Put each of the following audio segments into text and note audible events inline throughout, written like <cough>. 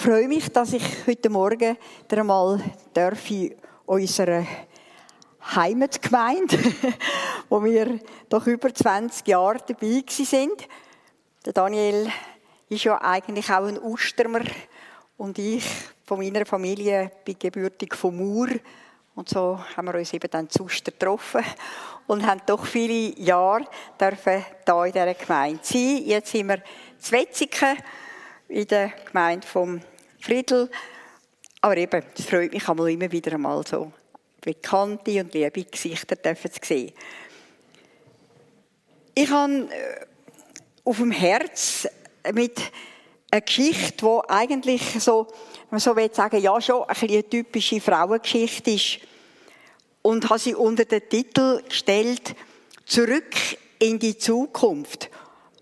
freue mich, dass ich heute Morgen einmal in unserer Heimatgemeinde, <laughs> wo wir doch über 20 Jahre dabei sind. Der Daniel ist ja eigentlich auch ein Ustermer und ich von meiner Familie bin gebürtig vom Mur und so haben wir uns eben dann zu Uster getroffen und haben doch viele Jahre dürfen da in dieser Gemeinde sein. Jetzt sind wir zu Wetzigen in der Gemeinde vom Friedel. Aber eben, es freut mich einmal immer wieder einmal so bekannte und liebe Gesichter dürfen zu sehen. Ich habe äh, auf dem Herz mit einer Geschichte, die eigentlich so, man so will sagen, ja schon ein eine typische Frauengeschichte ist. Und habe sie unter den Titel gestellt, Zurück in die Zukunft.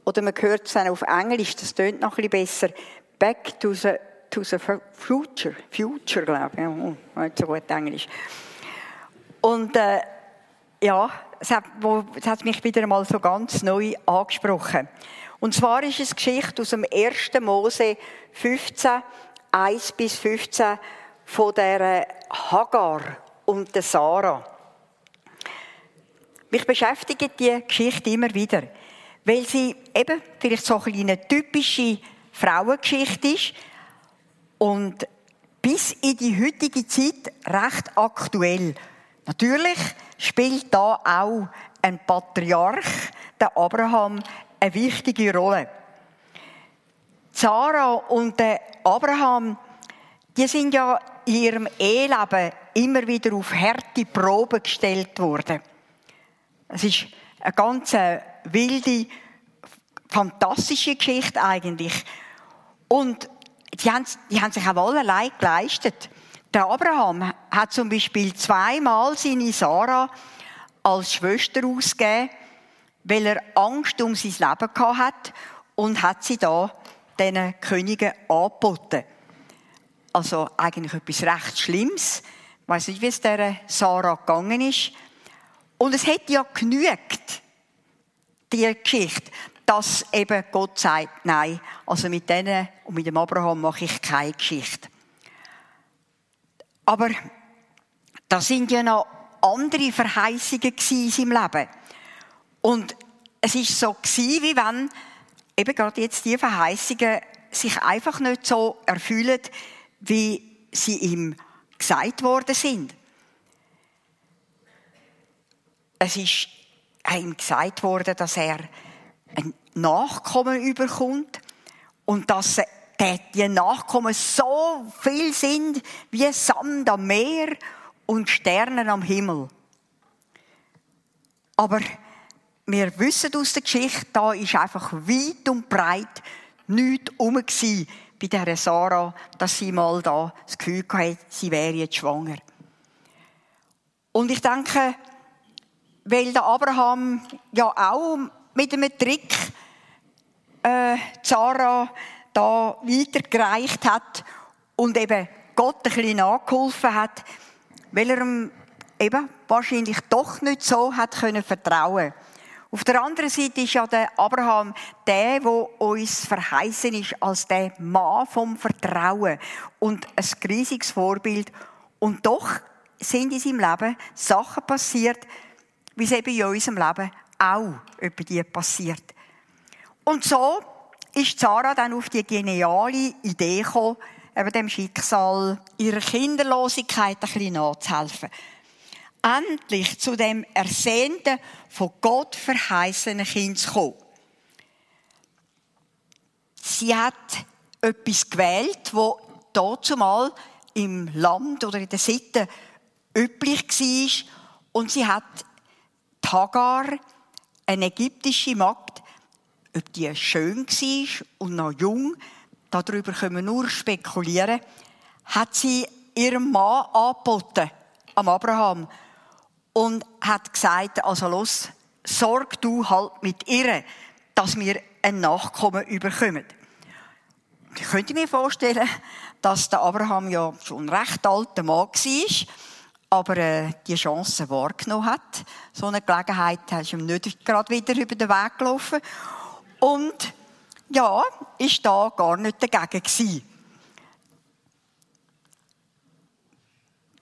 Oder man hört es dann auf Englisch, das tönt noch ein bisschen besser. Back to the, to the future. Future, glaube ich. Oh, nicht so gut Englisch. Und äh, ja, es hat, wo, es hat mich wieder einmal so ganz neu angesprochen. Und zwar ist es Geschichte aus dem 1. Mose 15, 1 bis 15 von der Hagar und der Sarah. Mich beschäftigt die Geschichte immer wieder, weil sie eben vielleicht so eine typische Frauengeschichte ist und bis in die heutige Zeit recht aktuell. Natürlich spielt da auch ein Patriarch, der Abraham, eine wichtige Rolle. Sarah und der Abraham, die sind ja in ihrem Eheleben immer wieder auf harte Proben gestellt worden. Es ist eine ganz wilde, fantastische Geschichte eigentlich. Und die haben, die haben sich auch allerlei geleistet. Der Abraham hat zum Beispiel zweimal seine Sarah als Schwester ausgegeben, weil er Angst um sein Leben hat und hat sie da diesen Königen angeboten. Also eigentlich etwas recht Schlimmes. Ich weiss nicht, wie es der Sarah gegangen ist. Und es hätte ja genügt, die Geschichte, dass eben Gott sagt, nein, also mit denen und mit dem Abraham mache ich keine Geschichte. Aber da sind ja noch andere Verheißungen in seinem Leben. Und es ist so gewesen, wie wenn eben gerade jetzt die Verheißungen sich einfach nicht so erfüllen, wie sie ihm gesagt worden sind. Es ist ihm gesagt worden, dass er ein Nachkommen überkommt und dass die Nachkommen so viel sind wie Sand am Meer und Sterne am Himmel. Aber wir wissen aus der Geschichte, da ist einfach weit und breit nichts rum bei dieser Sarah, dass sie mal da das Gefühl hatte, sie wäre jetzt schwanger. Und ich denke, weil der Abraham ja auch mit einem Trick äh, Sarah da weitergereicht hat und eben Gott ein bisschen nachgeholfen hat, weil er ihm eben wahrscheinlich doch nicht so hat können vertrauen. Auf der anderen Seite ist ja der Abraham der, wo uns verheißen ist als der Mann vom Vertrauen und ein riesiges Vorbild. Und doch sind in seinem Leben Sachen passiert, wie es eben in unserem Leben auch über die passiert. Und so ist Sarah dann auf die geniale Idee gekommen, eben dem Schicksal ihrer Kinderlosigkeit ein bisschen nachzuhelfen. Endlich zu dem ersehnten, von Gott verheißenen Kind zu kommen. Sie hat etwas gewählt, wo dort zumal im Land oder in der Sitte üblich war. Und sie hat Hagar, eine ägyptische Magd, ob die schön war und noch jung, darüber können wir nur spekulieren, hat sie ihrem Mann angeboten, am Abraham, und hat gesagt, also los, sorg du halt mit ihr, dass wir ein Nachkommen überkommen. Ich könnte mir vorstellen, dass der Abraham ja schon ein recht alter Mann war, aber äh, die Chance wahrgenommen hat. So eine Gelegenheit ist ihm nicht gerade wieder über den Weg gelaufen. Und ja, ist da gar nicht dagegen gewesen.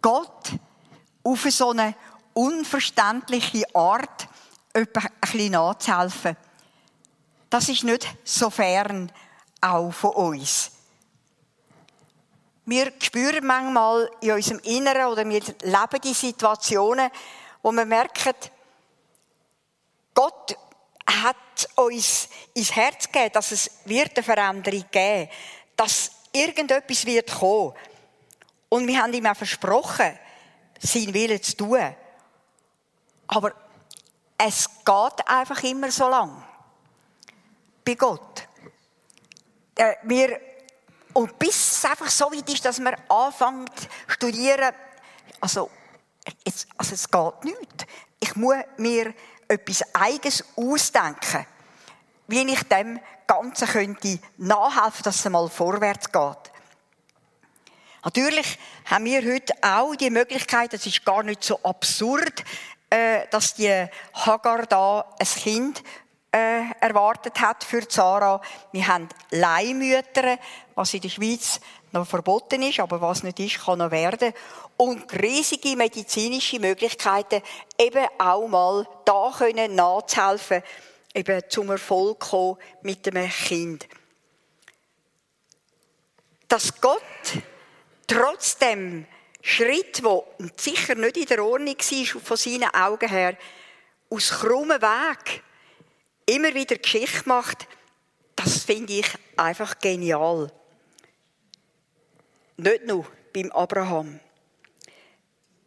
Gott auf so eine unverständliche Art etwas nachzuhelfen, das ist nicht so fern auch von uns. Wir spüren manchmal in unserem Inneren oder wir leben die Situationen, wo wir merken, Gott hat uns ins Herz gegeben, dass es wird eine Veränderung geben, dass irgendetwas wird kommen. Und wir haben ihm auch versprochen, sein Willen zu tun. Aber es geht einfach immer so lang. Bei Gott. Äh, wir, und bis es einfach so weit ist, dass man anfängt zu studieren, also, jetzt, also es geht nicht. Ich muss mir etwas Eigenes ausdenken, wie ich dem Ganzen könnte nachhelfen, dass es mal vorwärts geht. Natürlich haben wir heute auch die Möglichkeit, es ist gar nicht so absurd, äh, dass die Hagar da ein Kind äh, erwartet hat für Sarah. Wir haben Leihmütter, was in der Schweiz noch verboten ist, aber was nicht ist, kann noch werden. Und riesige medizinische Möglichkeiten, eben auch mal da können nachzuhelfen, eben zum Erfolg kommen mit einem Kind. Dass Gott trotzdem Schritt, wo sicher nicht in der Ordnung war, von seinen Augen her, aus krummen Weg immer wieder Geschichte macht, das finde ich einfach genial. Nicht nur beim Abraham.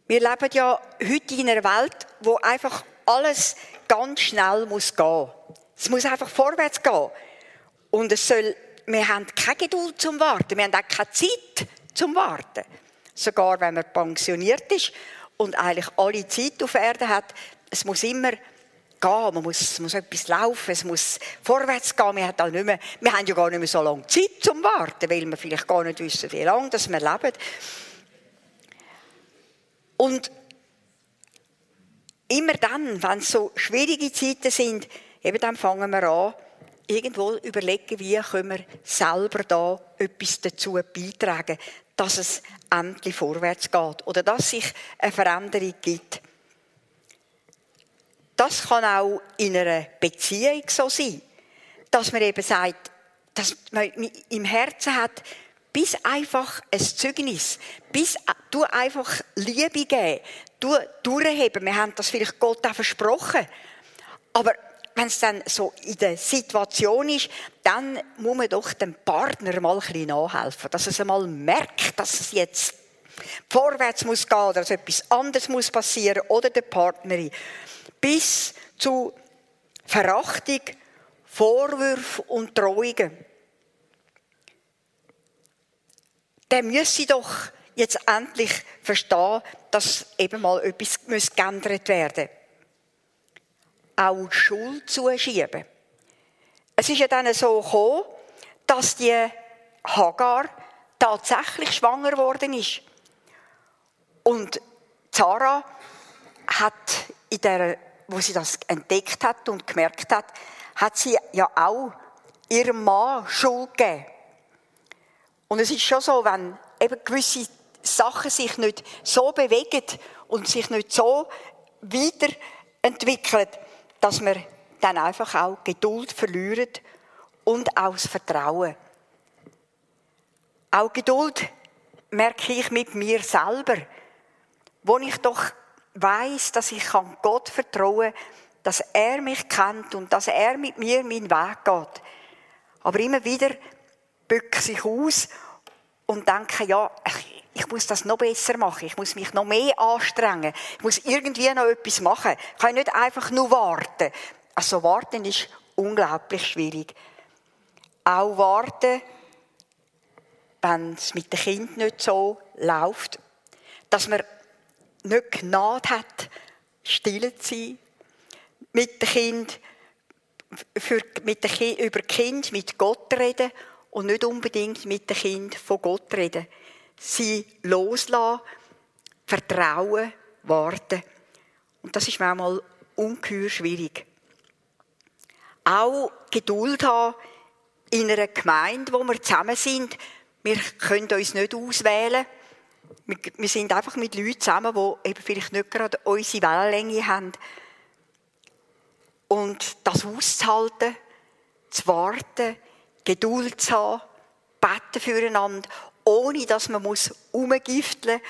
Wir leben ja heute in einer Welt, wo einfach alles ganz schnell muss gehen. Es muss einfach vorwärts gehen. Und es soll, wir haben keine Geduld zum Warten. Wir haben auch keine Zeit zum Warten. Sogar wenn man pensioniert ist und eigentlich alle Zeit auf Erde hat, es muss immer gehen, man muss, muss etwas laufen, es muss vorwärts gehen. Wir haben, nicht mehr, wir haben ja gar nicht mehr so lange Zeit zum Warten, weil wir vielleicht gar nicht wissen, wie lange dass wir leben. Und immer dann, wenn es so schwierige Zeiten sind, eben dann fangen wir an, irgendwo überlegen, wie können wir selber da etwas dazu beitragen, dass es endlich vorwärts geht oder dass sich eine Veränderung gibt. Das kann auch in einer Beziehung so sein, dass man eben sagt, dass man im Herzen hat, bis einfach ein Zeugnis, bis du einfach Liebe geben, du durchheben. Wir haben das vielleicht Gott auch versprochen. Aber wenn es dann so in der Situation ist, dann muss man doch dem Partner mal ein bisschen nachhelfen, dass er einmal merkt, dass es jetzt vorwärts muss gehen oder dass etwas anderes muss passieren oder der Partnerin bis zu Verachtung, Vorwürfen und Drohungen. Der müsse doch jetzt endlich verstehen, dass eben mal etwas geändert werden muss. Auch Schuld zuschieben. Es ist ja dann so gekommen, dass die Hagar tatsächlich schwanger worden ist. Und Zara hat in der wo sie das entdeckt hat und gemerkt hat, hat sie ja auch ihrem Mann Schuld gegeben. Und es ist schon so, wenn eben gewisse Sachen sich nicht so bewegen und sich nicht so weiterentwickeln, dass man dann einfach auch Geduld verliert und auch das Vertrauen. Auch Geduld merke ich mit mir selber, wo ich doch weiß, dass ich Gott vertrauen kann, dass er mich kennt und dass er mit mir meinen Weg geht. Aber immer wieder bücke ich aus und denke, ja, ich muss das noch besser machen. Ich muss mich noch mehr anstrengen. Ich muss irgendwie noch etwas machen. Ich kann nicht einfach nur warten. Also warten ist unglaublich schwierig. Auch warten, wenn es mit dem Kind nicht so läuft, dass man nicht Gnade hat, still zu sein, mit dem Kind, für, mit dem kind, über Kind mit Gott reden und nicht unbedingt mit dem Kind von Gott reden. Sie loslassen, vertrauen, warten. Und das ist manchmal ungeheuer schwierig. Auch Geduld haben in einer Gemeinde, wo wir zusammen sind. Wir können uns nicht auswählen, wir sind einfach mit Leuten zusammen, die eben vielleicht nicht gerade unsere Wellenlänge haben. Und das auszuhalten, zu warten, Geduld zu haben, beten füreinander, ohne dass man muss umgifteln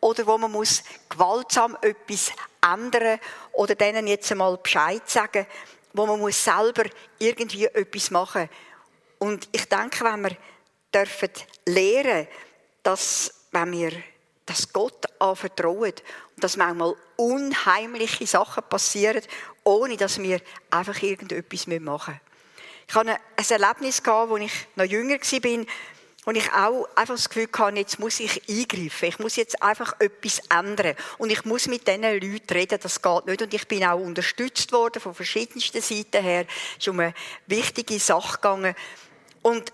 oder wo man muss gewaltsam etwas ändern oder denen jetzt einmal Bescheid sagen, wo man muss selber irgendwie etwas machen. Und ich denke, wenn wir dürfen lernen, dass wenn wir dass Gott anvertrauen und dass manchmal unheimliche Sachen passieren, ohne dass wir einfach irgendetwas machen müssen. Ich hatte ein Erlebnis, als ich noch jünger war, wo ich auch einfach das Gefühl hatte, jetzt muss ich eingreifen. Ich muss jetzt einfach etwas ändern. Und ich muss mit diesen Leuten reden, das geht nicht. Und ich bin auch unterstützt worden von verschiedensten Seiten her. Es ist um eine wichtige Sache gegangen. Und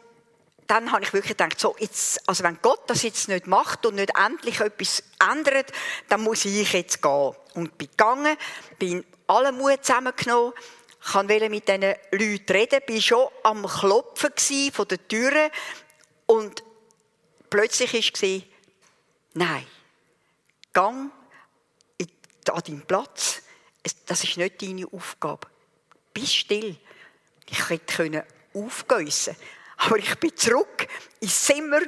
dann habe ich wirklich gedacht, so jetzt, also wenn Gott das jetzt nicht macht und nicht endlich etwas ändert, dann muss ich jetzt gehen. Und bin gegangen, bin alle Mut zusammengenommen, wollte mit diesen Leuten reden, bin schon am Klopfen von der Türe und plötzlich war nein, gang an deinen Platz, das ist nicht deine Aufgabe. Bist still. Ich hätte aufgeissen aber ich bin zurück ins Zimmer,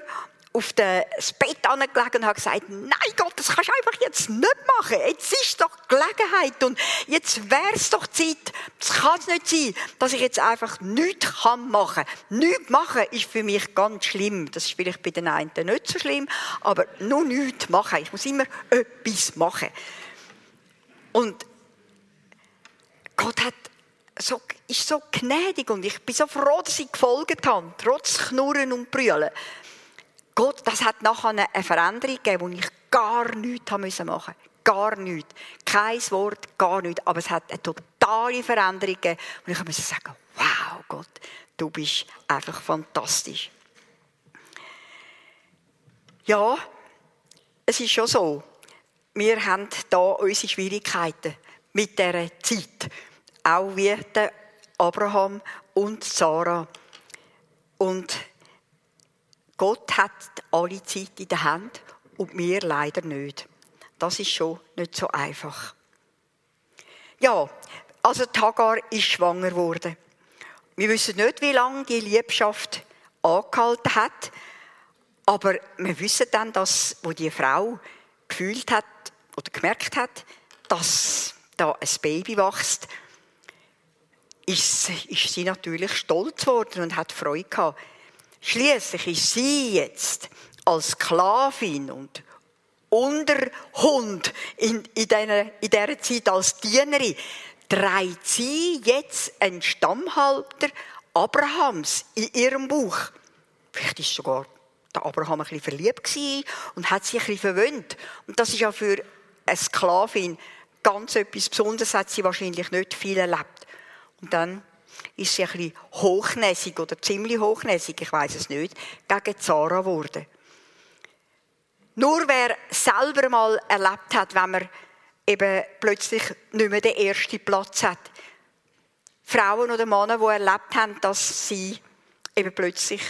auf das Bett angelegt und habe gesagt, nein Gott, das kannst du einfach jetzt nicht machen. Jetzt ist doch Gelegenheit und jetzt wäre es doch Zeit. Es kann nicht sein, dass ich jetzt einfach nichts machen kann. Nichts machen ist für mich ganz schlimm. Das ist vielleicht bei den einen nicht so schlimm, aber nur nichts machen. Ich muss immer etwas machen. Und Gott hat so, ist so gnädig und ich bin so froh, dass ich gefolgt habe, trotz Knurren und Brüllen. Gott, das hat nachher eine Veränderung gegeben, wo ich gar nichts machen musste. Gar nichts. Kein Wort, gar nichts. Aber es hat eine totale Veränderung gegeben. Und ich musste sagen, wow, Gott, du bist einfach fantastisch. Ja, es ist schon so. Wir haben da unsere Schwierigkeiten mit dieser Zeit auch wie der Abraham und Sarah. Und Gott hat alle Zeit in der Hand und wir leider nicht. Das ist schon nicht so einfach. Ja, also Tagar ist schwanger geworden. Wir wissen nicht, wie lange die Liebschaft angehalten hat, aber wir wissen dann, dass, wo die Frau gefühlt hat oder gemerkt hat, dass da ein Baby wächst, ist, ist sie natürlich stolz geworden und hat Freude gehabt. Schließlich ist sie jetzt als Sklavin und Unterhund in, in, dieser, in dieser Zeit als Dienerin, trägt sie jetzt einen Stammhalter Abrahams in ihrem Buch. Vielleicht ist sogar der Abraham ein bisschen verliebt und hat sich ein bisschen verwöhnt. Und das ist ja für eine Sklavin ganz etwas Besonderes, hat sie wahrscheinlich nicht viel erlebt. Und dann ist sie ein bisschen hochnäsig oder ziemlich hochnäsig, ich weiß es nicht, gegen Zara geworden. Nur wer selber mal erlebt hat, wenn man eben plötzlich nicht mehr den ersten Platz hat. Frauen oder Männer, die erlebt haben, dass sie eben plötzlich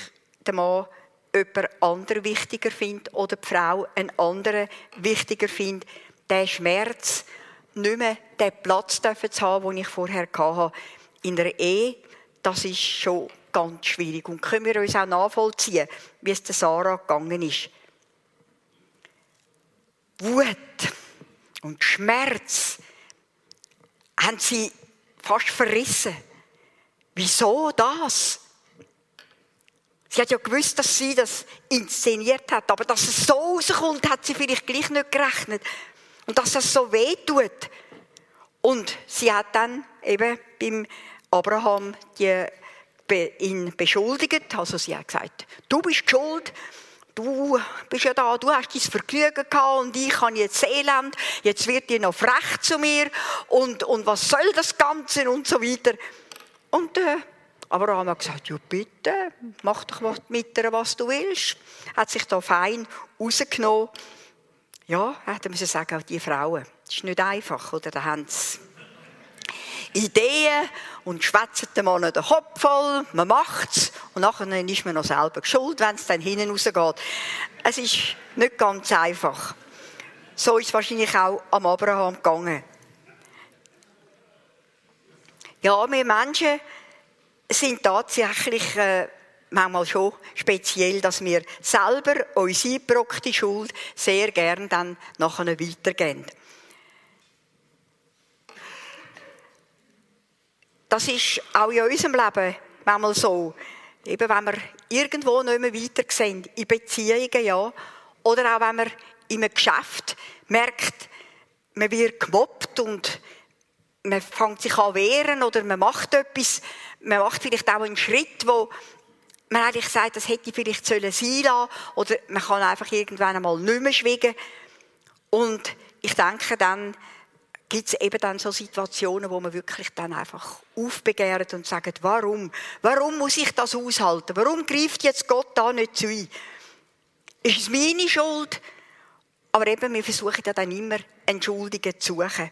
den Mann jemand anderes wichtiger findet oder die Frau einen anderen wichtiger findet, der Schmerz, nicht mehr den Platz zu haben, den ich vorher hatte, in der Ehe, das ist schon ganz schwierig. Und können wir uns auch nachvollziehen, wie es der Sarah gegangen ist. Wut und Schmerz haben sie fast verrissen. Wieso das? Sie hat ja gewusst, dass sie das inszeniert hat, aber dass es so rauskommt, hat sie vielleicht gleich nicht gerechnet. Und dass das so weh tut. Und sie hat dann eben beim Abraham die, ihn beschuldigt. Also sie hat gesagt, du bist schuld, du bist ja da, du hast dein Vergnügen gehabt und ich habe jetzt Elend, jetzt wird ihr noch frech zu mir und, und was soll das Ganze und so weiter. Und äh, Abraham hat gesagt, ja bitte, mach doch mit ihr, was du willst. Hat sich da fein rausgenommen. Ja, hätte man sagen, die Frauen. Das ist nicht einfach, oder? Da haben sie Ideen und schwätzen dem Mann den Kopf voll, man macht's und nachher ist man noch selber schuld, wenn es dann hinten rausgeht. Es ist nicht ganz einfach. So ist es wahrscheinlich auch am Abraham gegangen. Ja, wir Menschen sind tatsächlich äh, manchmal schon speziell, dass wir selber unsere eingebrocchte Schuld sehr gern dann nachher weitergeben. Das ist auch in unserem Leben manchmal so. Eben, wenn wir irgendwo nicht mehr weiter sehen, in Beziehungen, ja. Oder auch wenn man in einem Geschäft merkt, man wird gemobbt und man fängt sich an wehren oder man macht etwas, man macht vielleicht auch einen Schritt, wo man eigentlich sagt, das hätte vielleicht sollen sein lassen, oder man kann einfach irgendwann einmal nicht mehr schwiegen. Und ich denke, dann gibt es eben dann so Situationen, wo man wirklich dann einfach aufbegehrt und sagt, warum? Warum muss ich das aushalten? Warum greift jetzt Gott da nicht zu? Ist es meine Schuld? Aber eben, wir versuchen ja dann immer, Entschuldigungen zu suchen.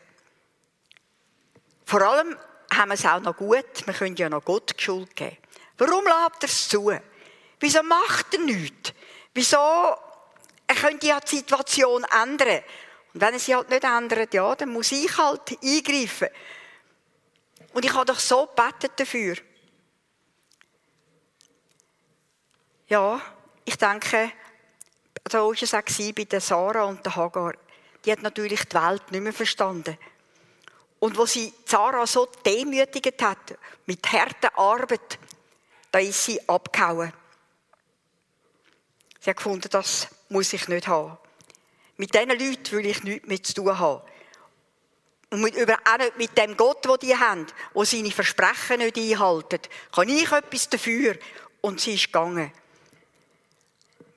Vor allem haben wir es auch noch gut, wir können ja noch Gott die Schuld geben. Warum lässt er es zu? Wieso macht er nichts? Wieso? Er könnte ja die Situation ändern. Und wenn er sie halt nicht ändert, ja, dann muss ich halt eingreifen. Und ich habe doch so gebetet dafür. Ja, ich denke, da war es auch bei der Sarah und der Hagar. Die hat natürlich die Welt nicht mehr verstanden. Und wo sie Sarah so demütigt hat, mit harter Arbeit, da ist sie abgehauen. Sie hat gefunden, das muss ich nicht haben. Mit diesen Leuten will ich nichts mehr zu tun haben. Und mit, über, auch nicht mit dem Gott, den die haben, der seine Versprechen nicht einhalten, kann ich etwas dafür. Und sie ist gegangen.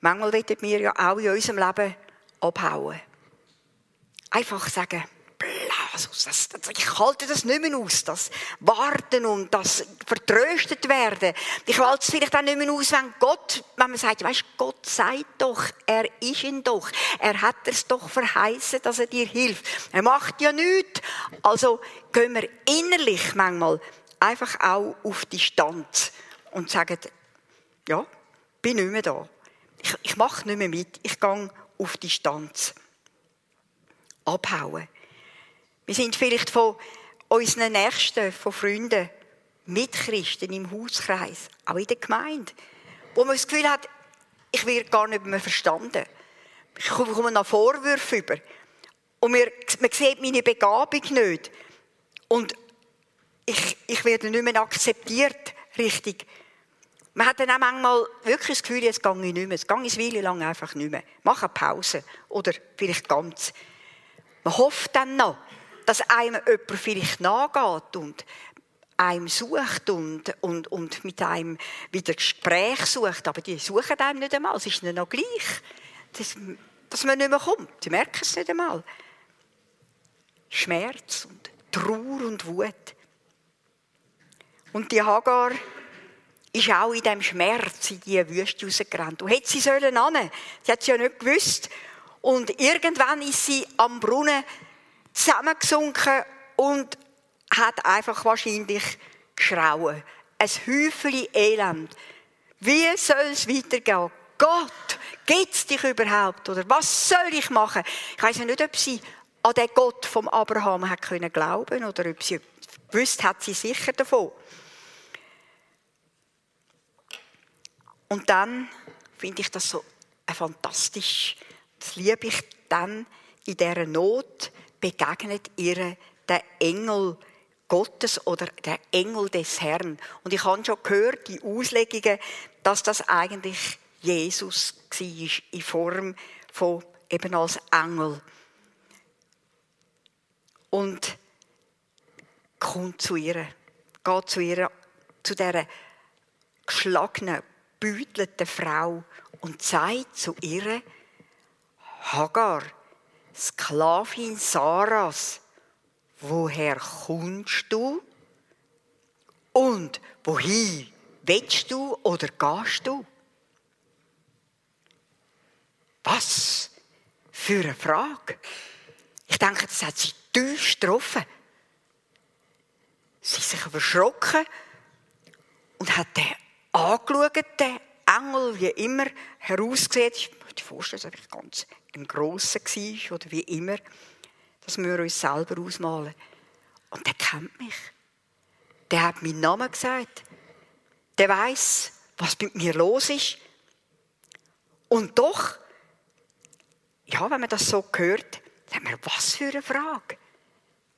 Manchmal wollen wir ja auch in unserem Leben abhauen. Einfach sagen, Jesus, das, das, ich halte das nicht mehr aus, das Warten und das vertröstet werden. Ich halte es vielleicht auch nicht mehr aus, wenn Gott, wenn man sagt, weißt, Gott sagt doch, er ist ihn doch, er hat es doch verheißen, dass er dir hilft. Er macht ja nichts. Also gehen wir innerlich manchmal einfach auch auf die Stand und sagen, ja, bin nicht mehr da. Ich, ich mache nicht mehr mit, ich gehe auf die Stand. Abhauen. Wir sind vielleicht von unseren Nächsten, von Freunden, Mitchristen im Hauskreis, auch in der Gemeinde, wo man das Gefühl hat, ich werde gar nicht mehr verstanden. Ich komme nach Vorwürfe über. Und man, man sieht meine Begabung nicht. Und ich, ich werde nicht mehr akzeptiert, richtig. Man hat dann auch manchmal wirklich das Gefühl, jetzt gehe ich nicht mehr. Es gehe eine Weile lang einfach nicht mehr. Mache eine Pause. Oder vielleicht ganz. Man hofft dann noch, dass einem jemand vielleicht nachgeht und einem sucht und, und, und mit einem wieder Gespräch sucht. Aber die suchen einem nicht einmal. Es ist ihnen noch gleich, dass, dass man nicht mehr kommt. Sie merken es nicht einmal. Schmerz und Trauer und Wut. Und die Hagar ist auch in diesem Schmerz in diese Wüste rausgerannt. Und hätte sie sollen an. Sie hat es ja nicht gewusst. Und irgendwann ist sie am Brunnen zusammengesunken und hat einfach wahrscheinlich geschrauen. Ein Häufchen Elend. Wie soll es weitergehen? Gott, gibt es dich überhaupt? Oder was soll ich machen? Ich weiß nicht, ob sie an den Gott vom Abraham hat können glauben oder ob sie gewusst hat sie sicher davon. Und dann finde ich das so fantastisch. Das liebe ich dann in dieser Not, begegnet ihr der Engel Gottes oder der Engel des Herrn. Und ich habe schon gehört, die Auslegungen, dass das eigentlich Jesus war, in Form von eben als Engel. Und kommt zu ihr, geht zu ihr, zu dieser geschlagenen, beutelten Frau und sagt zu ihr, Hagar, Sklavin Sarahs, woher kommst du? Und wohin willst du oder gehst du? Was für eine Frage. Ich denke, das hat sie tief getroffen. sie sich verschrocken und hat den angeschaut, den Engel, wie immer herausgesehen. Mir vorstellen, dass er ganz ein grosser war oder wie immer. Das müssen wir uns selber ausmalen. Und der kennt mich. Der hat meinen Namen gesagt. Der weiß, was mit mir los ist. Und doch, ja, wenn man das so hört, sagt man, was für eine Frage.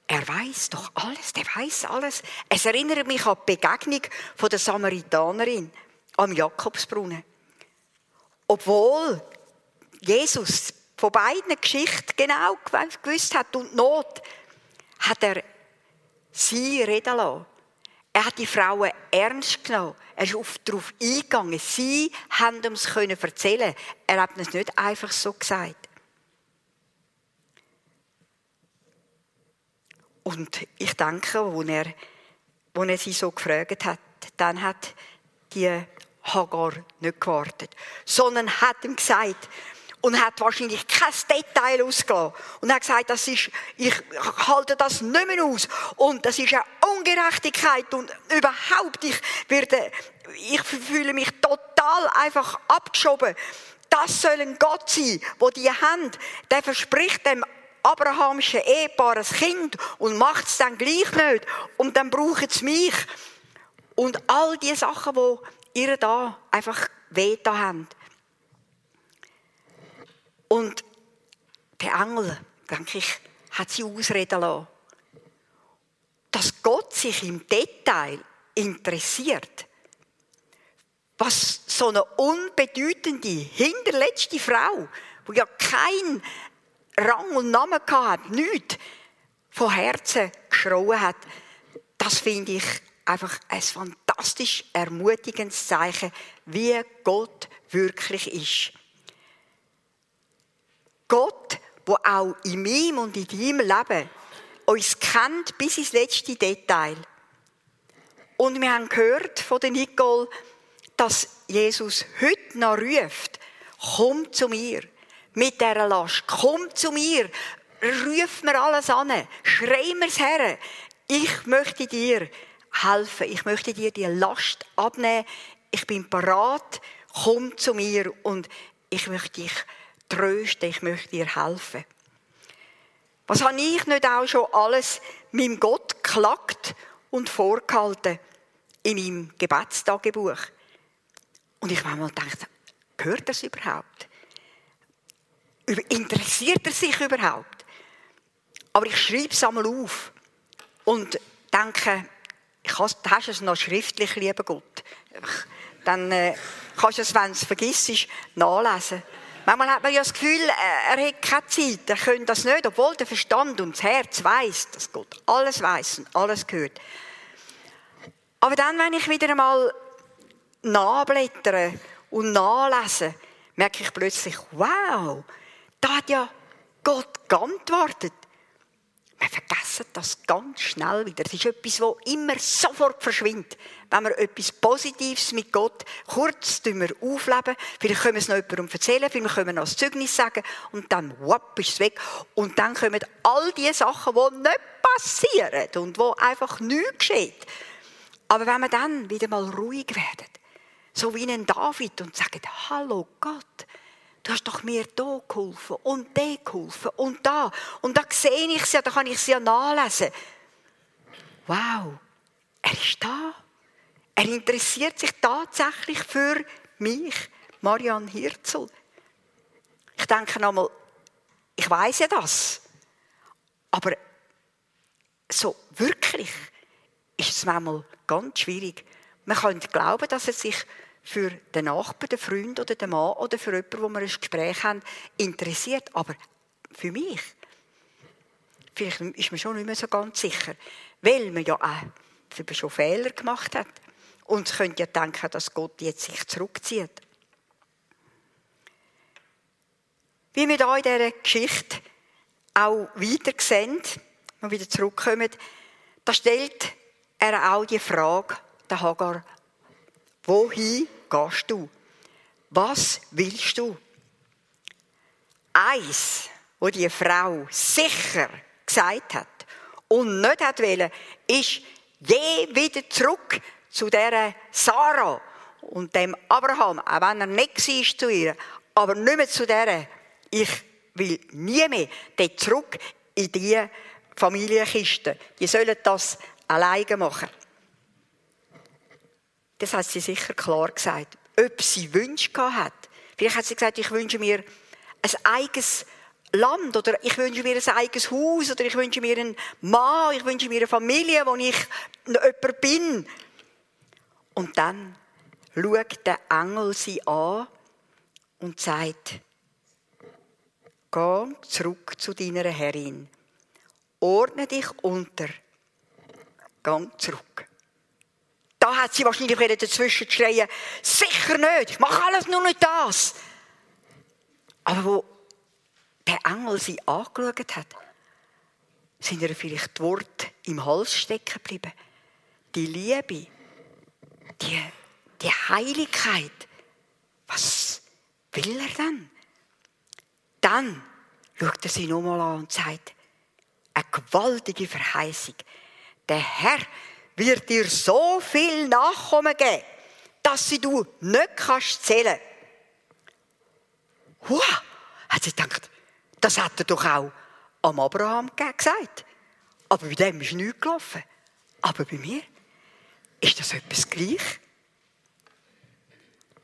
Er weiß doch alles, der weiß alles. Es erinnert mich an die Begegnung von der Samaritanerin am Jakobsbrunnen. Obwohl Jesus von beiden Geschichten genau gewusst hat und Not, hat er sie reden lassen. Er hat die Frauen ernst genommen. Er ist darauf eingegangen. Sie haben es können erzählen. Er hat es nicht einfach so gesagt. Und ich denke, wo er, wo er sie so gefragt hat, dann hat die Hagar nicht gewartet, sondern hat ihm gesagt, und hat wahrscheinlich kein Detail ausgelassen. Und hat gesagt, das ist, ich halte das nicht mehr aus. Und das ist eine Ungerechtigkeit und überhaupt, ich werde, ich fühle mich total einfach abgeschoben. Das soll ein Gott sein, wo die Hand, der verspricht dem abrahamischen Ehepaar ein Kind und macht es dann gleich nicht. Und dann brauchen sie mich. Und all die Sachen, die ihr da einfach weh haben. Und der Engel, denke ich, hat sie ausreden lassen. Dass Gott sich im Detail interessiert, was so eine unbedeutende, hinterletzte Frau, die ja keinen Rang und Namen hat, nichts, von Herzen geschrauen hat, das finde ich einfach ein fantastisch ermutigendes Zeichen, wie Gott wirklich ist. Gott, wo auch in meinem und in deinem Leben uns kennt bis ins letzte Detail. Und wir haben gehört von der Nicole, dass Jesus heute noch ruft, komm zu mir. Mit dieser Last, komm zu mir, ruf mir alles an, schrei mir's her. Ich möchte dir helfen, ich möchte dir die Last abnehmen, ich bin parat, komm zu mir. Und ich möchte dich trösten, ich möchte dir helfen. Was habe ich nicht auch schon alles meinem Gott geklagt und vorgehalten in meinem Gebetstagebuch? Und ich habe mal gedacht, gehört das überhaupt? Interessiert er sich überhaupt? Aber ich schreibe es einmal auf und denke, hast, hast es noch schriftlich, lieber Gott. Dann äh, kannst du es, wenn du es vergisst, nachlesen. Manchmal hat man ja das Gefühl, äh, er hat keine Zeit, er könnte das nicht, obwohl der Verstand und das Herz weiß, dass Gott alles weiß und alles gehört. Aber dann, wenn ich wieder einmal nachblättere und nachlese, merke ich plötzlich, wow, da hat ja Gott geantwortet. Wir vergessen das ganz schnell wieder. Es ist etwas, das immer sofort verschwindet. Wenn wir etwas Positives mit Gott kurz aufleben, vielleicht können wir es noch jemandem erzählen, vielleicht können wir noch ein Zeugnis sagen und dann whoop, ist es weg. Und dann kommen all die Sachen, die nicht passieren und wo einfach nichts geschieht. Aber wenn wir dann wieder mal ruhig werden, so wie ein David und sagen, hallo Gott, du hast doch mir da geholfen und da geholfen und da. Und da sehe ich es ja, da kann ich es ja nachlesen. Wow, er ist da. Er interessiert sich tatsächlich für mich, Marianne Hirzel. Ich denke nochmal, ich weiß ja das. Aber so wirklich ist es manchmal ganz schwierig. Man könnte glauben, dass er sich für den Nachbarn, den Freund oder den Mann oder für jemanden, wo wir ein Gespräch haben, interessiert. Aber für mich, vielleicht ist man schon nicht mehr so ganz sicher, weil man ja auch schon Fehler gemacht hat. Und es könnte ja denken, dass Gott jetzt sich zurückzieht. Wie wir hier in dieser Geschichte auch weiter sehen, und wieder zurückkommen, da stellt er auch die Frage, der Hagar, Wohin gehst du? Was willst du? Eins, wo die Frau sicher gesagt hat und nicht hat wollen, ist, je wieder zurück zu der Sarah und dem Abraham, auch wenn er nicht war zu ihr, aber nicht mehr zu der. Ich will nie mehr zurück in die Familienkiste. Die sollen das alleine machen. Das hat sie sicher klar gesagt. Ob sie Wünsche hat. Vielleicht hat sie gesagt, ich wünsche mir ein eigenes Land oder ich wünsche mir ein eigenes Haus oder ich wünsche mir einen Mann, ich wünsche mir eine Familie, wo ich jemand bin. Und dann schaut der Engel sie an und sagt, geh zurück zu deiner Herrin, ordne dich unter, geh zurück. Da hat sie wahrscheinlich dazwischen geschrien, sicher nicht, ich mache alles nur nicht das. Aber wo der Engel sie angeschaut hat, sind ihr vielleicht die Worte im Hals stecken geblieben. Die Liebe, die, die Heiligkeit. Was will er denn? Dann schaut er sie nochmal an und sagt, eine gewaltige Verheißung. Der Herr wird dir so viel Nachkommen geben, dass sie du nicht kannst zählen. Huh, hat sie gedacht, das hat er doch auch am Abraham gesagt. Aber bei dem ist nichts gelaufen. Aber bei mir ist das etwas gleich.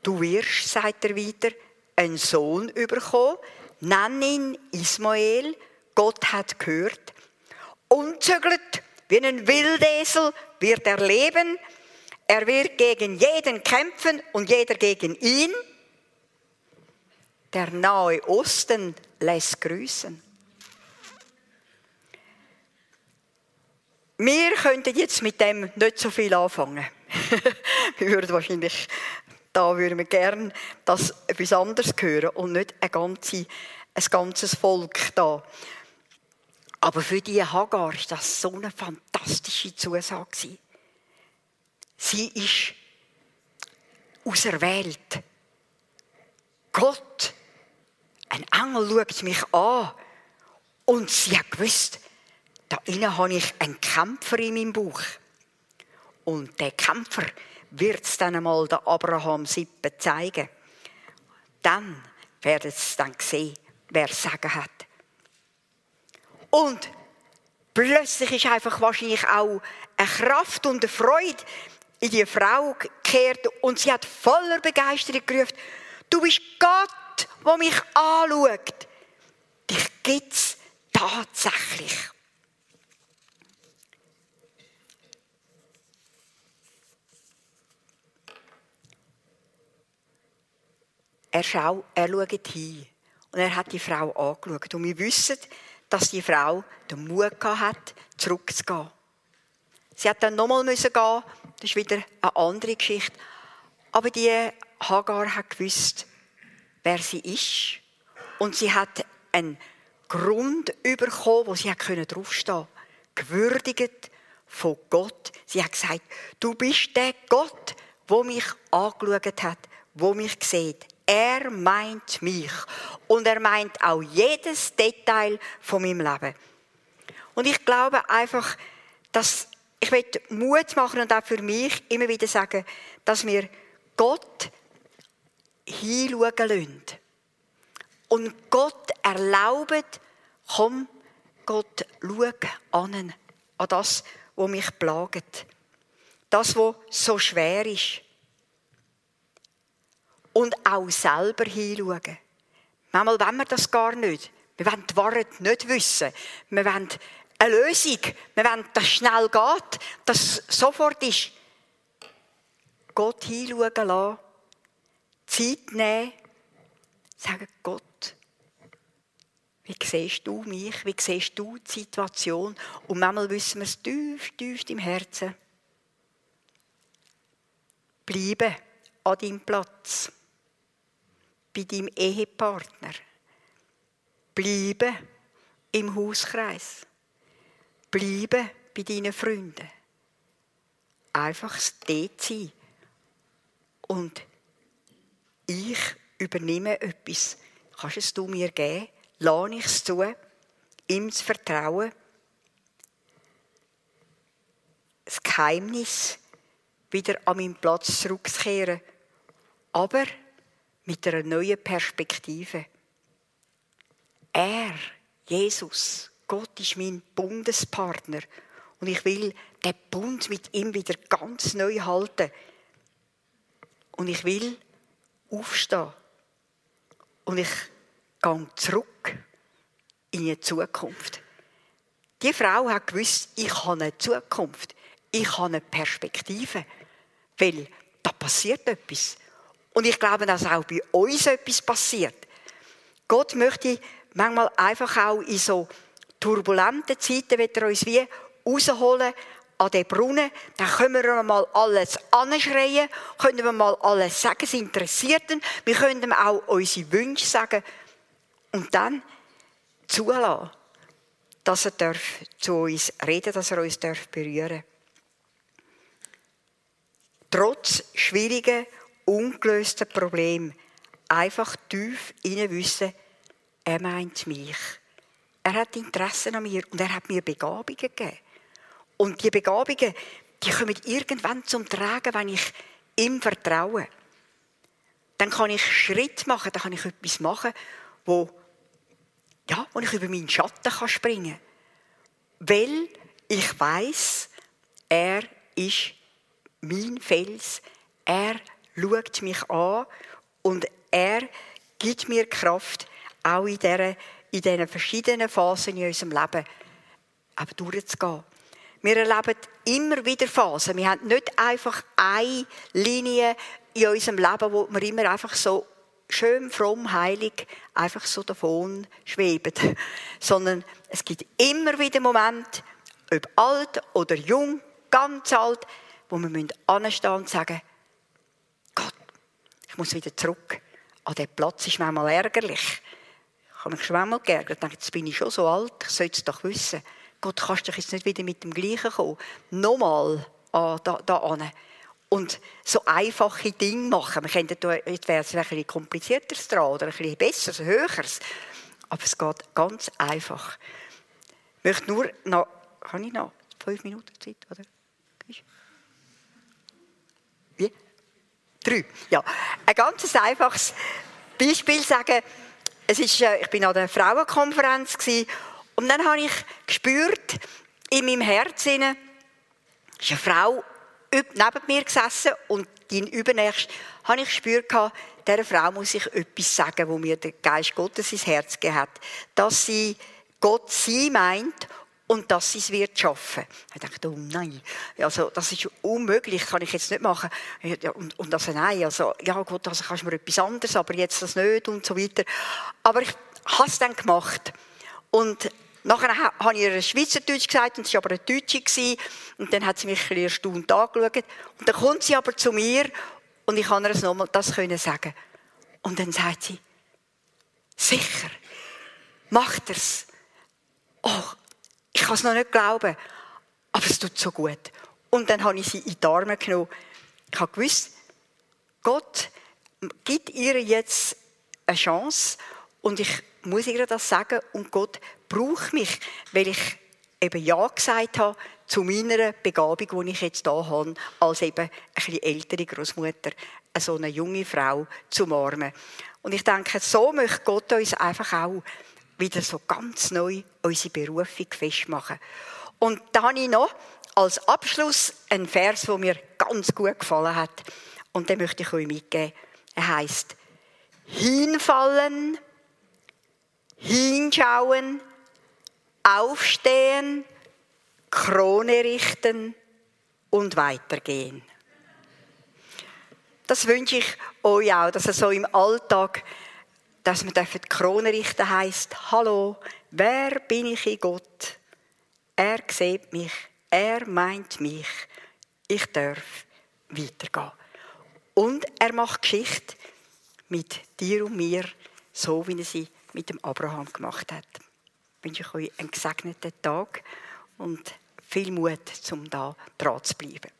Du wirst, sagt er weiter, einen Sohn überkommen, nenn ihn Ismael, Gott hat gehört, unzügelt wie ein Wildesel wird er leben, er wird gegen jeden kämpfen und jeder gegen ihn. Der nahe Osten lässt grüßen. Wir könnten jetzt mit dem nicht so viel anfangen. <laughs> wir würden wahrscheinlich, da würden wir gerne das etwas anderes hören und nicht ein, ganze, ein ganzes Volk da. Aber für die Hagar ist das so eine fantastische Zusage. Sie ist auserwählt. Gott ein Engel schaut mich an und sie hat gewusst, da innen habe ich einen Kämpfer in meinem Bauch. Und der Kämpfer wird es dann einmal der Abraham Sippe zeigen. Dann werden sie dann sehen, wer es sagen hat. Und plötzlich ist einfach wahrscheinlich auch eine Kraft und eine Freude in die Frau gekehrt und sie hat voller Begeisterung gerufen, du bist Gott der mich anschaut. Dich gibt es tatsächlich. Er, schau, er schaut hin und er hat die Frau angeschaut. Und wir wissen, dass die Frau den Mut hat, zurückzugehen. Sie hat dann nochmal gehen müssen Das ist wieder eine andere Geschichte. Aber die Hagar hat gewusst, wer sie ist. Und sie hat einen Grund bekommen, wo sie draufstehen konnte. Gewürdigt von Gott. Sie hat gesagt, du bist der Gott, wo mich angeschaut hat, wo mich sieht. Er meint mich. Und er meint auch jedes Detail von meinem Leben. Und ich glaube einfach, dass ich Mut machen und auch für mich immer wieder sagen, dass wir Gott hinschauen lassen. Und Gott erlaubt, komm, Gott, schau an, an das, was mich plagt. Das, was so schwer ist. Und auch selber hinschauen. Manchmal wollen wir das gar nicht. Wir wollen die Wahrheit nicht wissen. Wir wollen eine Lösung. Wir wollen, dass es schnell geht, dass es sofort ist. Gott hinschauen lassen Zeit nehmen, sagen, Gott, wie siehst du mich? Wie siehst du die Situation? Und manchmal wissen wir es tief, tief im Herzen. Bleibe an deinem Platz. Bei deinem Ehepartner. Bleibe im Hauskreis. Bleibe bei deinen Freunden. Einfach dort sein. Und ich übernehme etwas. Kannst es du mir geben? Lade ich es zu, ihm zu vertrauen? das Geheimnis, wieder an meinen Platz zurückzukehren, aber mit einer neuen Perspektive. Er, Jesus, Gott ist mein Bundespartner und ich will den Bund mit ihm wieder ganz neu halten. Und ich will aufstehen. Und ich gehe zurück in die Zukunft. Die Frau hat gewusst, ich habe eine Zukunft. Ich habe eine Perspektive. Weil da passiert etwas. Und ich glaube, dass auch bei uns etwas passiert. Gott möchte manchmal einfach auch in so turbulenten Zeiten, wird er uns wie rausholen an den Brunnen, dann können wir mal alles anschreien, können wir mal alles sagen, es interessiert ihn. Wir können ihm auch unsere Wünsche sagen und dann zulassen, dass er darf zu uns reden, dass er uns darf berühren. Trotz schwierigen, ungelösten Problemen einfach tief innen wissen, er meint mich. Er hat Interesse an mir und er hat mir Begabungen gegeben. Und die Begabungen, die kommen irgendwann zum Tragen, wenn ich ihm vertraue. Dann kann ich Schritt machen, dann kann ich etwas machen, wo, ja, wo ich über meinen Schatten kann springen kann. Weil ich weiß, er ist mein Fels, er schaut mich an und er gibt mir Kraft, auch in, dieser, in diesen verschiedenen Phasen in unserem Leben eben durchzugehen. Wir erleben immer wieder Phasen. Wir haben nicht einfach eine Linie in unserem Leben, wo wir immer einfach so schön, fromm, heilig einfach so davon schweben. <laughs> Sondern es gibt immer wieder Momente, ob alt oder jung, ganz alt, wo wir anstehen und sagen, muss wieder zurück. An den Platz ist manchmal ärgerlich. Ich habe mich schon einmal geärgert. Ich jetzt bin ich schon so alt, ich sollte es doch wissen. Gott, kannst du jetzt nicht wieder mit dem Gleichen kommen? Nochmal ah, da, da. Und so einfache Dinge machen. Wir könnten da, jetzt wäre es ein bisschen dran oder ein bisschen besseres, höheres. Aber es geht ganz einfach. Ich möchte nur noch, kann ich noch fünf Minuten Zeit, oder? Drei. Ja. Ein ganz einfaches Beispiel sagen. Es ist, äh, ich bin an der Frauenkonferenz und dann habe ich gespürt, in meinem Herzen, ist eine Frau neben mir gesessen und die übernächst habe ich gespürt, dieser Frau muss ich etwas sagen, wo mir der Geist Gottes ins Herz gegeben hat. Dass sie Gott sie meint und dass sie es wird schaffen. Ich dachte, oh nein, also das ist unmöglich, kann ich jetzt nicht machen. Und, und also nein, also ja gut, also kannst du mir etwas anderes, aber jetzt das nicht und so weiter. Aber ich habe es dann gemacht und Nachher habe ich ihr Schweizerdeutsch gesagt und sie war aber eine Deutsche. Und dann hat sie mich ein erstaunt angeschaut. Und dann kommt sie aber zu mir und ich kann ihr das nochmal das können sagen. Und dann sagt sie, sicher, macht er's. Oh, ich kann es noch nicht glauben, aber es tut so gut. Und dann habe ich sie in die Arme genommen. Ich habe gewusst, Gott gibt ihr jetzt eine Chance und ich muss ihr das sagen und Gott braucht mich, weil ich eben Ja gesagt habe zu meiner Begabung, die ich jetzt hier habe, als eben eine bisschen ältere Großmutter, so eine junge Frau zu umarmen. Und ich denke, so möchte Gott uns einfach auch wieder so ganz neu unsere Berufung festmachen. Und da habe ich noch als Abschluss einen Vers, der mir ganz gut gefallen hat. Und den möchte ich euch mitgeben. Er heißt: Hinfallen hinschauen, aufstehen, Krone richten und weitergehen. Das wünsche ich euch auch, dass es so im Alltag, dass man die Krone richten heißt: Hallo, wer bin ich in Gott? Er sieht mich, er meint mich, ich darf weitergehen. Und er macht Geschichte mit dir und mir, so wie er sie mit dem Abraham gemacht hat. Ich wünsche euch einen gesegneten Tag und viel Mut, um da dran zu bleiben.